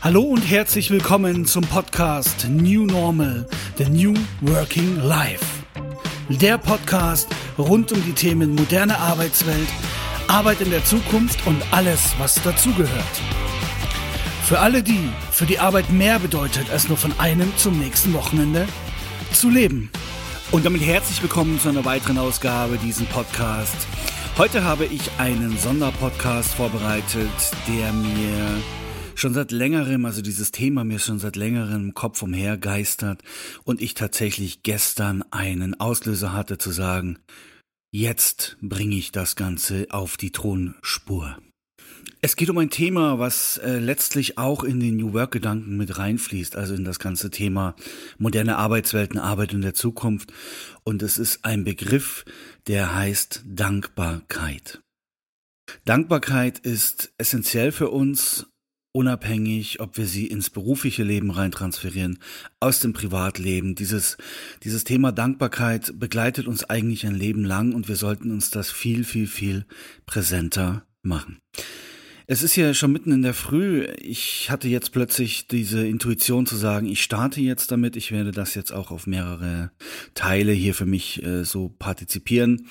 Hallo und herzlich willkommen zum Podcast New Normal, The New Working Life. Der Podcast rund um die Themen moderne Arbeitswelt, Arbeit in der Zukunft und alles, was dazugehört. Für alle die, für die Arbeit mehr bedeutet, als nur von einem zum nächsten Wochenende zu leben. Und damit herzlich willkommen zu einer weiteren Ausgabe diesen Podcast. Heute habe ich einen Sonderpodcast vorbereitet, der mir schon seit längerem, also dieses Thema mir schon seit längerem im Kopf umhergeistert und ich tatsächlich gestern einen Auslöser hatte zu sagen, jetzt bringe ich das Ganze auf die Thronspur. Es geht um ein Thema, was äh, letztlich auch in den New Work-Gedanken mit reinfließt, also in das ganze Thema moderne Arbeitswelten, Arbeit in der Zukunft. Und es ist ein Begriff, der heißt Dankbarkeit. Dankbarkeit ist essentiell für uns, unabhängig, ob wir sie ins berufliche Leben reintransferieren, aus dem Privatleben. Dieses, dieses Thema Dankbarkeit begleitet uns eigentlich ein Leben lang und wir sollten uns das viel, viel, viel präsenter machen. Es ist ja schon mitten in der Früh. Ich hatte jetzt plötzlich diese Intuition zu sagen, ich starte jetzt damit. Ich werde das jetzt auch auf mehrere Teile hier für mich äh, so partizipieren,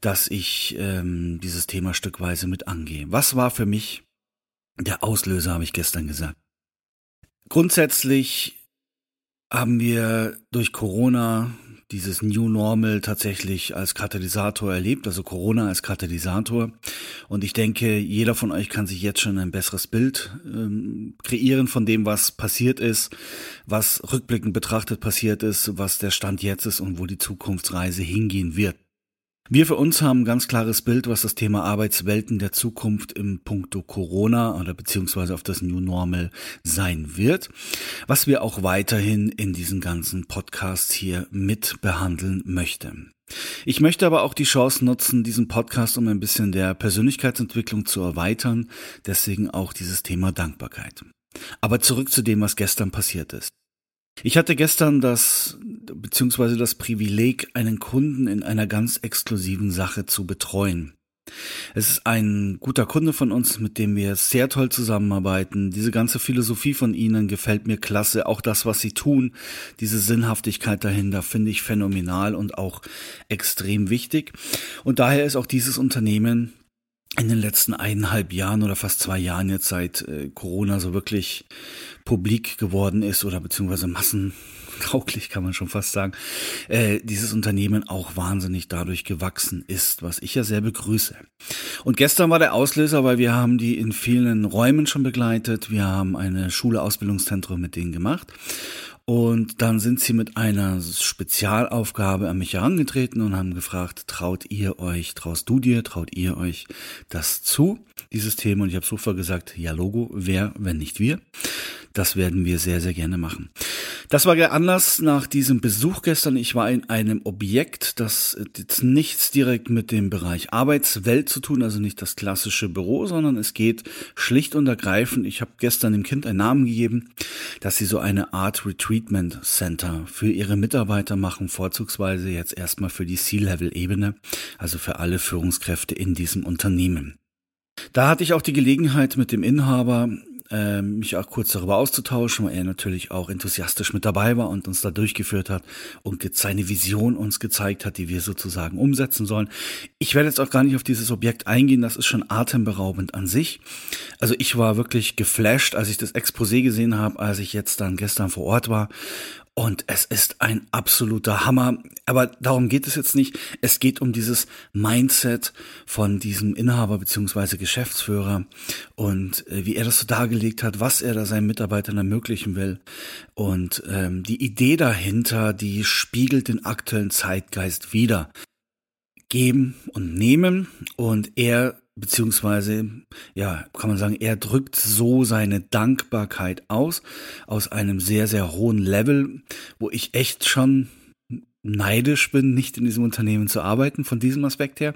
dass ich ähm, dieses Thema stückweise mit angehe. Was war für mich der Auslöser, habe ich gestern gesagt? Grundsätzlich haben wir durch Corona dieses New Normal tatsächlich als Katalysator erlebt, also Corona als Katalysator. Und ich denke, jeder von euch kann sich jetzt schon ein besseres Bild ähm, kreieren von dem, was passiert ist, was rückblickend betrachtet passiert ist, was der Stand jetzt ist und wo die Zukunftsreise hingehen wird. Wir für uns haben ein ganz klares Bild, was das Thema Arbeitswelten der Zukunft im Punkto Corona oder beziehungsweise auf das New Normal sein wird, was wir auch weiterhin in diesen ganzen Podcasts hier mit behandeln möchten. Ich möchte aber auch die Chance nutzen, diesen Podcast um ein bisschen der Persönlichkeitsentwicklung zu erweitern, deswegen auch dieses Thema Dankbarkeit. Aber zurück zu dem, was gestern passiert ist. Ich hatte gestern das, beziehungsweise das Privileg, einen Kunden in einer ganz exklusiven Sache zu betreuen. Es ist ein guter Kunde von uns, mit dem wir sehr toll zusammenarbeiten. Diese ganze Philosophie von Ihnen gefällt mir klasse. Auch das, was Sie tun, diese Sinnhaftigkeit dahinter finde ich phänomenal und auch extrem wichtig. Und daher ist auch dieses Unternehmen in den letzten eineinhalb Jahren oder fast zwei Jahren jetzt seit äh, Corona so wirklich publik geworden ist oder beziehungsweise massentauglich kann man schon fast sagen, äh, dieses Unternehmen auch wahnsinnig dadurch gewachsen ist, was ich ja sehr begrüße. Und gestern war der Auslöser, weil wir haben die in vielen Räumen schon begleitet, wir haben eine Schule Ausbildungszentrum mit denen gemacht und dann sind sie mit einer Spezialaufgabe an mich herangetreten und haben gefragt, traut ihr euch, traust du dir, traut ihr euch das zu, dieses Thema? Und ich habe sofort gesagt, ja Logo, wer, wenn nicht wir? Das werden wir sehr, sehr gerne machen. Das war der Anlass nach diesem Besuch gestern. Ich war in einem Objekt, das jetzt nichts direkt mit dem Bereich Arbeitswelt zu tun, also nicht das klassische Büro, sondern es geht schlicht und ergreifend. Ich habe gestern dem Kind einen Namen gegeben, dass sie so eine Art Retreatment Center für ihre Mitarbeiter machen, vorzugsweise jetzt erstmal für die C-Level-Ebene, also für alle Führungskräfte in diesem Unternehmen. Da hatte ich auch die Gelegenheit mit dem Inhaber äh, mich auch kurz darüber auszutauschen, weil er natürlich auch enthusiastisch mit dabei war und uns da durchgeführt hat und seine Vision uns gezeigt hat, die wir sozusagen umsetzen sollen. Ich werde jetzt auch gar nicht auf dieses Objekt eingehen, das ist schon atemberaubend an sich. Also ich war wirklich geflasht, als ich das Exposé gesehen habe, als ich jetzt dann gestern vor Ort war und es ist ein absoluter Hammer. Aber darum geht es jetzt nicht. Es geht um dieses Mindset von diesem Inhaber beziehungsweise Geschäftsführer und äh, wie er das so dargelegt hat, was er da seinen Mitarbeitern ermöglichen will. Und ähm, die Idee dahinter, die spiegelt den aktuellen Zeitgeist wieder. Geben und nehmen. Und er beziehungsweise, ja, kann man sagen, er drückt so seine Dankbarkeit aus, aus einem sehr, sehr hohen Level, wo ich echt schon neidisch bin, nicht in diesem Unternehmen zu arbeiten, von diesem Aspekt her.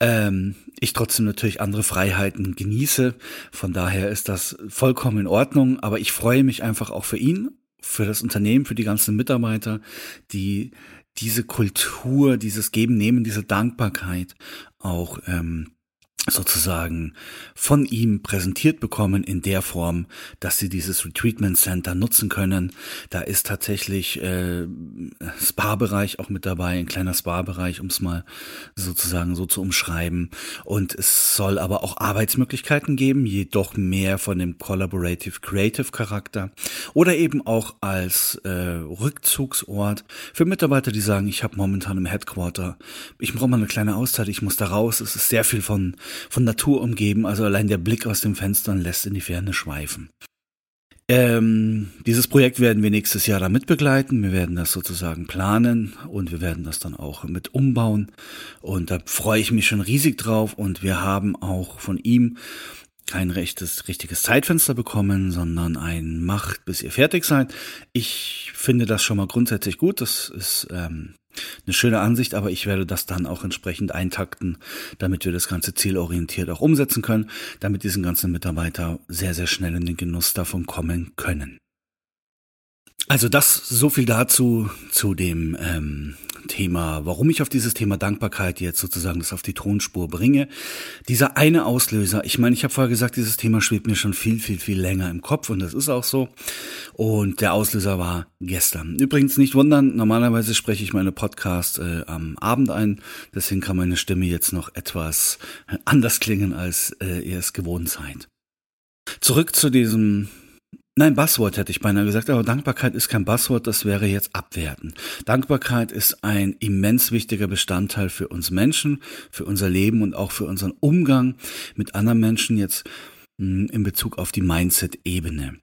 Ähm, ich trotzdem natürlich andere Freiheiten genieße, von daher ist das vollkommen in Ordnung, aber ich freue mich einfach auch für ihn, für das Unternehmen, für die ganzen Mitarbeiter, die diese Kultur, dieses Geben, Nehmen, diese Dankbarkeit auch ähm, sozusagen von ihm präsentiert bekommen in der Form, dass sie dieses Retreatment Center nutzen können. Da ist tatsächlich äh, Spa-Bereich auch mit dabei, ein kleiner Spa-Bereich, um es mal sozusagen so zu umschreiben. Und es soll aber auch Arbeitsmöglichkeiten geben, jedoch mehr von dem Collaborative Creative Charakter oder eben auch als äh, Rückzugsort für Mitarbeiter, die sagen, ich habe momentan im Headquarter, ich brauche mal eine kleine Auszeit, ich muss da raus, es ist sehr viel von von Natur umgeben, also allein der Blick aus den Fenstern lässt in die Ferne schweifen. Ähm, dieses Projekt werden wir nächstes Jahr damit begleiten. Wir werden das sozusagen planen und wir werden das dann auch mit umbauen. Und da freue ich mich schon riesig drauf. Und wir haben auch von ihm kein rechtes, richtiges Zeitfenster bekommen, sondern ein Macht, bis ihr fertig seid. Ich finde das schon mal grundsätzlich gut. Das ist ähm, eine schöne Ansicht, aber ich werde das dann auch entsprechend eintakten, damit wir das Ganze zielorientiert auch umsetzen können, damit diesen ganzen Mitarbeiter sehr, sehr schnell in den Genuss davon kommen können. Also das so viel dazu zu dem ähm, Thema, warum ich auf dieses Thema Dankbarkeit jetzt sozusagen das auf die Tonspur bringe. Dieser eine Auslöser, ich meine, ich habe vorher gesagt, dieses Thema schwebt mir schon viel, viel, viel länger im Kopf und das ist auch so. Und der Auslöser war gestern. Übrigens nicht wundern, normalerweise spreche ich meine Podcast äh, am Abend ein, deswegen kann meine Stimme jetzt noch etwas anders klingen, als äh, ihr es gewohnt seid. Zurück zu diesem Nein, Buzzword hätte ich beinahe gesagt, aber Dankbarkeit ist kein Buzzword, das wäre jetzt abwerten. Dankbarkeit ist ein immens wichtiger Bestandteil für uns Menschen, für unser Leben und auch für unseren Umgang mit anderen Menschen jetzt hm, in Bezug auf die Mindset-Ebene.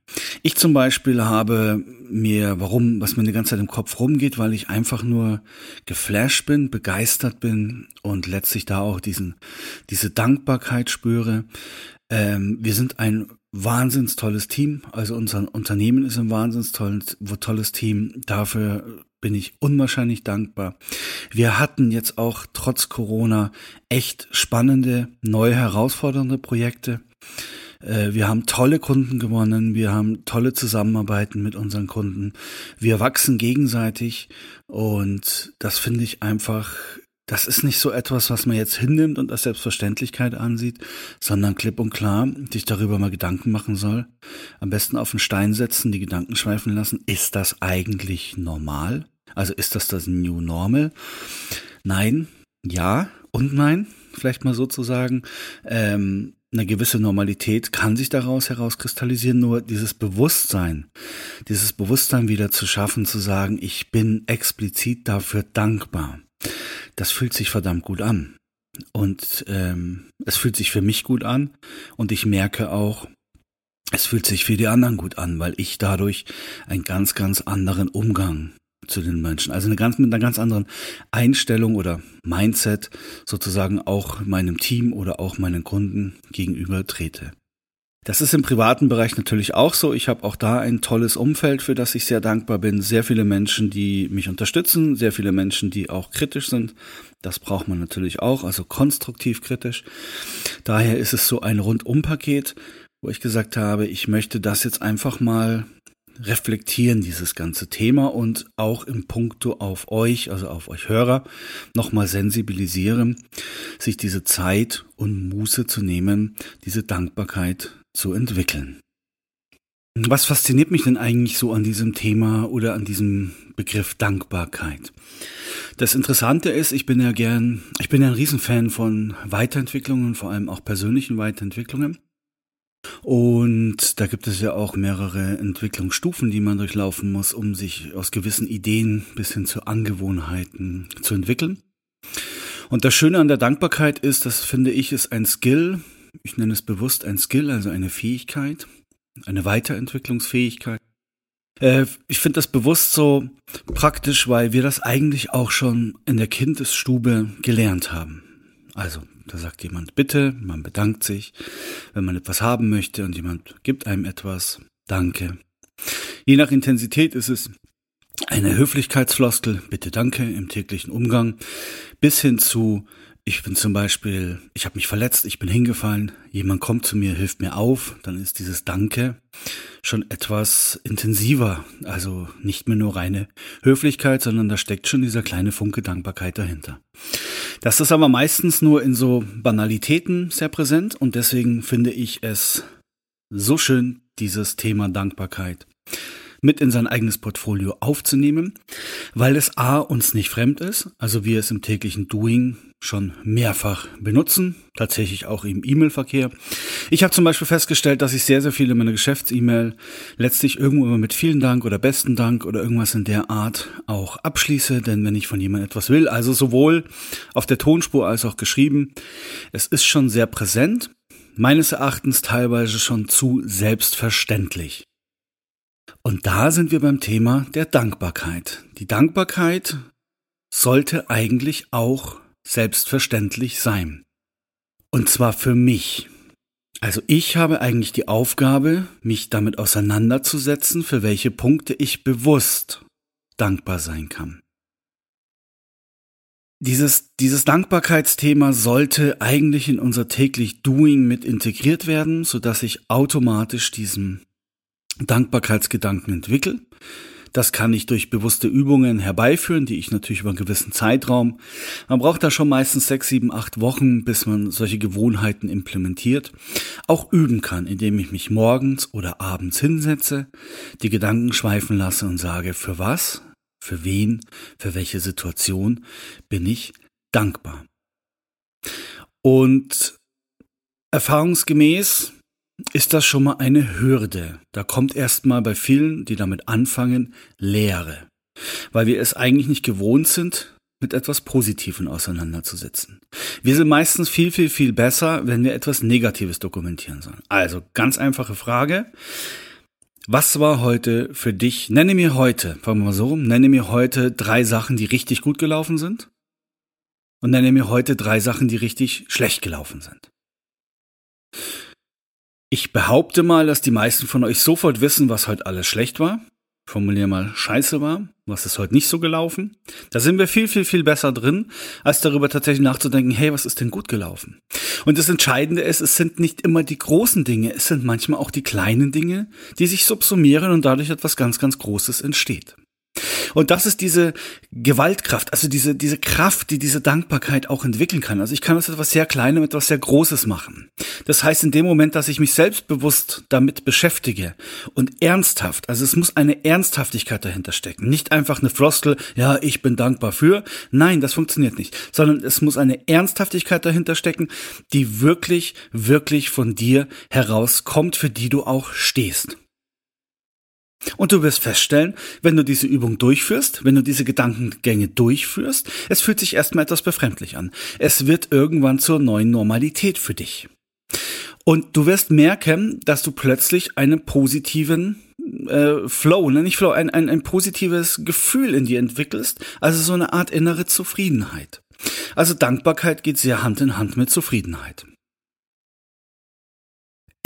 Ich zum Beispiel habe mir, warum, was mir die ganze Zeit im Kopf rumgeht, weil ich einfach nur geflasht bin, begeistert bin und letztlich da auch diesen, diese Dankbarkeit spüre. Ähm, wir sind ein wahnsinns tolles Team. Also unser Unternehmen ist ein wahnsinns tolles, tolles Team. Dafür bin ich unwahrscheinlich dankbar. Wir hatten jetzt auch trotz Corona echt spannende, neue, herausfordernde Projekte. Äh, wir haben tolle Kunden gewonnen, wir haben tolle Zusammenarbeiten mit unseren Kunden. Wir wachsen gegenseitig und das finde ich einfach das ist nicht so etwas, was man jetzt hinnimmt und als Selbstverständlichkeit ansieht, sondern klipp und klar sich darüber mal Gedanken machen soll. Am besten auf den Stein setzen, die Gedanken schweifen lassen. Ist das eigentlich normal? Also ist das das New Normal? Nein, ja und nein, vielleicht mal sozusagen. Ähm, eine gewisse Normalität kann sich daraus herauskristallisieren, nur dieses Bewusstsein, dieses Bewusstsein wieder zu schaffen, zu sagen, ich bin explizit dafür dankbar das fühlt sich verdammt gut an. Und ähm, es fühlt sich für mich gut an und ich merke auch, es fühlt sich für die anderen gut an, weil ich dadurch einen ganz, ganz anderen Umgang zu den Menschen, also eine ganz, mit einer ganz anderen Einstellung oder Mindset sozusagen auch meinem Team oder auch meinen Kunden gegenüber trete. Das ist im privaten Bereich natürlich auch so. Ich habe auch da ein tolles Umfeld, für das ich sehr dankbar bin. Sehr viele Menschen, die mich unterstützen, sehr viele Menschen, die auch kritisch sind. Das braucht man natürlich auch, also konstruktiv kritisch. Daher ist es so ein Rundumpaket, wo ich gesagt habe, ich möchte das jetzt einfach mal reflektieren, dieses ganze Thema und auch im Punkto auf euch, also auf euch Hörer, nochmal sensibilisieren, sich diese Zeit und Muße zu nehmen, diese Dankbarkeit zu entwickeln. Was fasziniert mich denn eigentlich so an diesem Thema oder an diesem Begriff Dankbarkeit? Das Interessante ist, ich bin ja gern, ich bin ja ein Riesenfan von Weiterentwicklungen, vor allem auch persönlichen Weiterentwicklungen. Und da gibt es ja auch mehrere Entwicklungsstufen, die man durchlaufen muss, um sich aus gewissen Ideen bis hin zu Angewohnheiten zu entwickeln. Und das Schöne an der Dankbarkeit ist, das finde ich, ist ein Skill, ich nenne es bewusst ein Skill, also eine Fähigkeit, eine Weiterentwicklungsfähigkeit. Äh, ich finde das bewusst so praktisch, weil wir das eigentlich auch schon in der Kindesstube gelernt haben. Also, da sagt jemand bitte, man bedankt sich, wenn man etwas haben möchte und jemand gibt einem etwas, danke. Je nach Intensität ist es eine Höflichkeitsfloskel, bitte danke im täglichen Umgang, bis hin zu ich bin zum Beispiel, ich habe mich verletzt, ich bin hingefallen, jemand kommt zu mir, hilft mir auf, dann ist dieses Danke schon etwas intensiver. Also nicht mehr nur reine Höflichkeit, sondern da steckt schon dieser kleine Funke Dankbarkeit dahinter. Das ist aber meistens nur in so Banalitäten sehr präsent und deswegen finde ich es so schön, dieses Thema Dankbarkeit mit in sein eigenes Portfolio aufzunehmen, weil es A uns nicht fremd ist, also wir es im täglichen Doing schon mehrfach benutzen, tatsächlich auch im E-Mail-Verkehr. Ich habe zum Beispiel festgestellt, dass ich sehr, sehr viele meiner Geschäfts-E-Mail letztlich irgendwo immer mit vielen Dank oder besten Dank oder irgendwas in der Art auch abschließe, denn wenn ich von jemandem etwas will, also sowohl auf der Tonspur als auch geschrieben, es ist schon sehr präsent, meines Erachtens teilweise schon zu selbstverständlich. Und da sind wir beim Thema der Dankbarkeit. Die Dankbarkeit sollte eigentlich auch selbstverständlich sein. Und zwar für mich. Also ich habe eigentlich die Aufgabe, mich damit auseinanderzusetzen, für welche Punkte ich bewusst dankbar sein kann. Dieses, dieses Dankbarkeitsthema sollte eigentlich in unser täglich Doing mit integriert werden, sodass ich automatisch diesem Dankbarkeitsgedanken entwickle. Das kann ich durch bewusste Übungen herbeiführen, die ich natürlich über einen gewissen Zeitraum. Man braucht da schon meistens sechs, sieben, acht Wochen, bis man solche Gewohnheiten implementiert. Auch üben kann, indem ich mich morgens oder abends hinsetze, die Gedanken schweifen lasse und sage, für was, für wen, für welche Situation bin ich dankbar. Und erfahrungsgemäß ist das schon mal eine Hürde. Da kommt erstmal bei vielen, die damit anfangen, Leere. Weil wir es eigentlich nicht gewohnt sind, mit etwas Positivem auseinanderzusetzen. Wir sind meistens viel, viel, viel besser, wenn wir etwas Negatives dokumentieren sollen. Also ganz einfache Frage. Was war heute für dich? Nenne mir heute, fangen wir mal so rum, nenne mir heute drei Sachen, die richtig gut gelaufen sind. Und nenne mir heute drei Sachen, die richtig schlecht gelaufen sind. Ich behaupte mal, dass die meisten von euch sofort wissen, was heute alles schlecht war. Formulier mal scheiße war, was ist heute nicht so gelaufen. Da sind wir viel, viel, viel besser drin, als darüber tatsächlich nachzudenken, hey, was ist denn gut gelaufen? Und das Entscheidende ist, es sind nicht immer die großen Dinge, es sind manchmal auch die kleinen Dinge, die sich subsumieren und dadurch etwas ganz, ganz Großes entsteht. Und das ist diese Gewaltkraft, also diese, diese Kraft, die diese Dankbarkeit auch entwickeln kann. Also ich kann aus etwas sehr Kleinem etwas sehr Großes machen. Das heißt, in dem Moment, dass ich mich selbstbewusst damit beschäftige und ernsthaft, also es muss eine Ernsthaftigkeit dahinter stecken. Nicht einfach eine Frostel, ja, ich bin dankbar für. Nein, das funktioniert nicht. Sondern es muss eine Ernsthaftigkeit dahinter stecken, die wirklich, wirklich von dir herauskommt, für die du auch stehst. Und du wirst feststellen, wenn du diese Übung durchführst, wenn du diese Gedankengänge durchführst, es fühlt sich erstmal etwas befremdlich an. Es wird irgendwann zur neuen Normalität für dich. Und du wirst merken, dass du plötzlich einen positiven äh, Flow, ne, nicht Flow, ein, ein, ein positives Gefühl in dir entwickelst, also so eine Art innere Zufriedenheit. Also Dankbarkeit geht sehr Hand in Hand mit Zufriedenheit.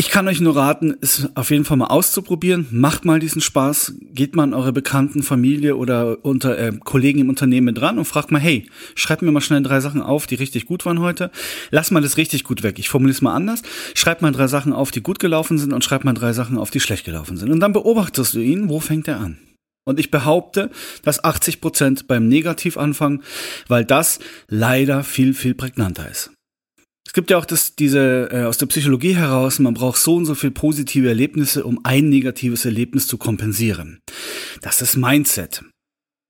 Ich kann euch nur raten, es auf jeden Fall mal auszuprobieren. Macht mal diesen Spaß. Geht mal an eure Bekannten, Familie oder unter äh, Kollegen im Unternehmen dran und fragt mal, hey, schreibt mir mal schnell drei Sachen auf, die richtig gut waren heute. Lass mal das richtig gut weg. Ich formuliere es mal anders. Schreibt mal drei Sachen auf, die gut gelaufen sind und schreibt mal drei Sachen auf, die schlecht gelaufen sind. Und dann beobachtest du ihn, wo fängt er an? Und ich behaupte, dass 80 Prozent beim Negativ anfangen, weil das leider viel, viel prägnanter ist. Es gibt ja auch das, diese äh, aus der Psychologie heraus, man braucht so und so viel positive Erlebnisse, um ein negatives Erlebnis zu kompensieren. Das ist Mindset.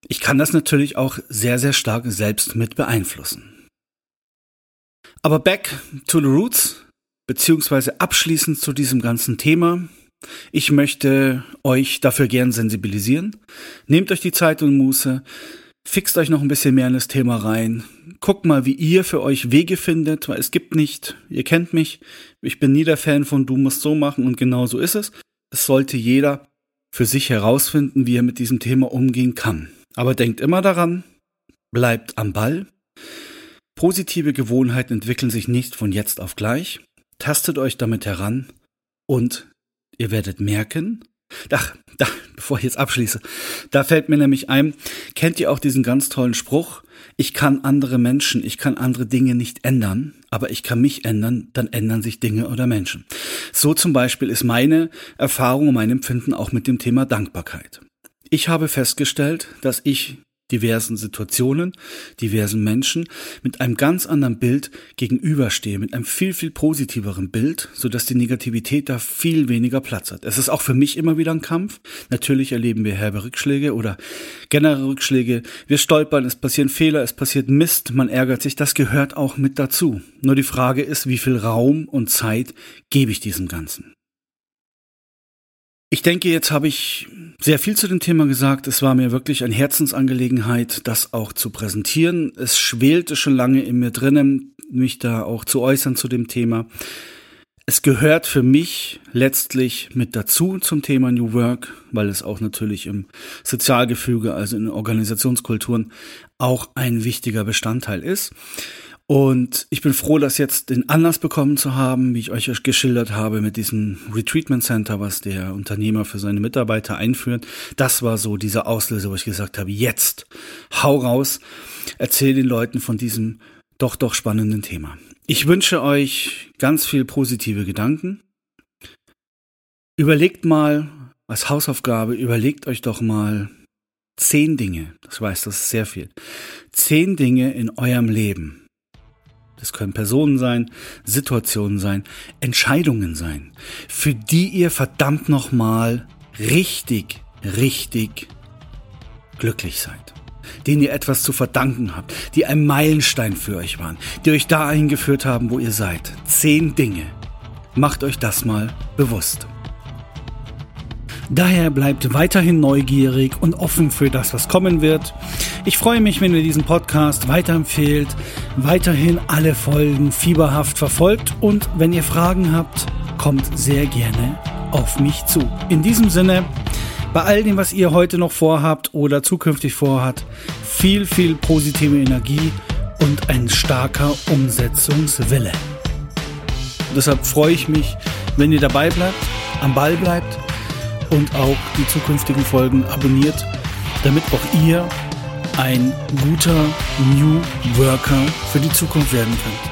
Ich kann das natürlich auch sehr, sehr stark selbst mit beeinflussen. Aber back to the roots, beziehungsweise abschließend zu diesem ganzen Thema. Ich möchte euch dafür gern sensibilisieren. Nehmt euch die Zeit und Muße, fixt euch noch ein bisschen mehr in das Thema rein. Guckt mal, wie ihr für euch Wege findet, weil es gibt nicht, ihr kennt mich, ich bin nie der Fan von du musst so machen und genau so ist es. Es sollte jeder für sich herausfinden, wie er mit diesem Thema umgehen kann. Aber denkt immer daran, bleibt am Ball. Positive Gewohnheiten entwickeln sich nicht von jetzt auf gleich. Tastet euch damit heran und ihr werdet merken, Ach, da, bevor ich jetzt abschließe, da fällt mir nämlich ein, kennt ihr auch diesen ganz tollen Spruch? Ich kann andere Menschen, ich kann andere Dinge nicht ändern, aber ich kann mich ändern, dann ändern sich Dinge oder Menschen. So zum Beispiel ist meine Erfahrung mein Empfinden auch mit dem Thema Dankbarkeit. Ich habe festgestellt, dass ich diversen Situationen, diversen Menschen mit einem ganz anderen Bild gegenüberstehe, mit einem viel, viel positiveren Bild, sodass die Negativität da viel weniger Platz hat. Es ist auch für mich immer wieder ein Kampf. Natürlich erleben wir herbe Rückschläge oder generelle Rückschläge. Wir stolpern, es passieren Fehler, es passiert Mist, man ärgert sich. Das gehört auch mit dazu. Nur die Frage ist, wie viel Raum und Zeit gebe ich diesem Ganzen? Ich denke, jetzt habe ich sehr viel zu dem Thema gesagt. Es war mir wirklich eine Herzensangelegenheit, das auch zu präsentieren. Es schwelte schon lange in mir drinnen, mich da auch zu äußern zu dem Thema. Es gehört für mich letztlich mit dazu zum Thema New Work, weil es auch natürlich im Sozialgefüge, also in Organisationskulturen, auch ein wichtiger Bestandteil ist. Und ich bin froh, das jetzt den Anlass bekommen zu haben, wie ich euch geschildert habe, mit diesem Retreatment Center, was der Unternehmer für seine Mitarbeiter einführt. Das war so dieser Auslöser, wo ich gesagt habe, jetzt, hau raus, erzähl den Leuten von diesem doch, doch spannenden Thema. Ich wünsche euch ganz viel positive Gedanken. Überlegt mal als Hausaufgabe, überlegt euch doch mal zehn Dinge, das weiß, das ist sehr viel, zehn Dinge in eurem Leben, das können Personen sein, Situationen sein, Entscheidungen sein, für die ihr verdammt nochmal richtig, richtig glücklich seid. Denen ihr etwas zu verdanken habt, die ein Meilenstein für euch waren, die euch da eingeführt haben, wo ihr seid. Zehn Dinge. Macht euch das mal bewusst. Daher bleibt weiterhin neugierig und offen für das, was kommen wird. Ich freue mich, wenn ihr diesen Podcast weiterempfehlt, weiterhin alle Folgen fieberhaft verfolgt und wenn ihr Fragen habt, kommt sehr gerne auf mich zu. In diesem Sinne, bei all dem, was ihr heute noch vorhabt oder zukünftig vorhat, viel, viel positive Energie und ein starker Umsetzungswille. Deshalb freue ich mich, wenn ihr dabei bleibt, am Ball bleibt und auch die zukünftigen Folgen abonniert, damit auch ihr ein guter New Worker für die Zukunft werden könnt.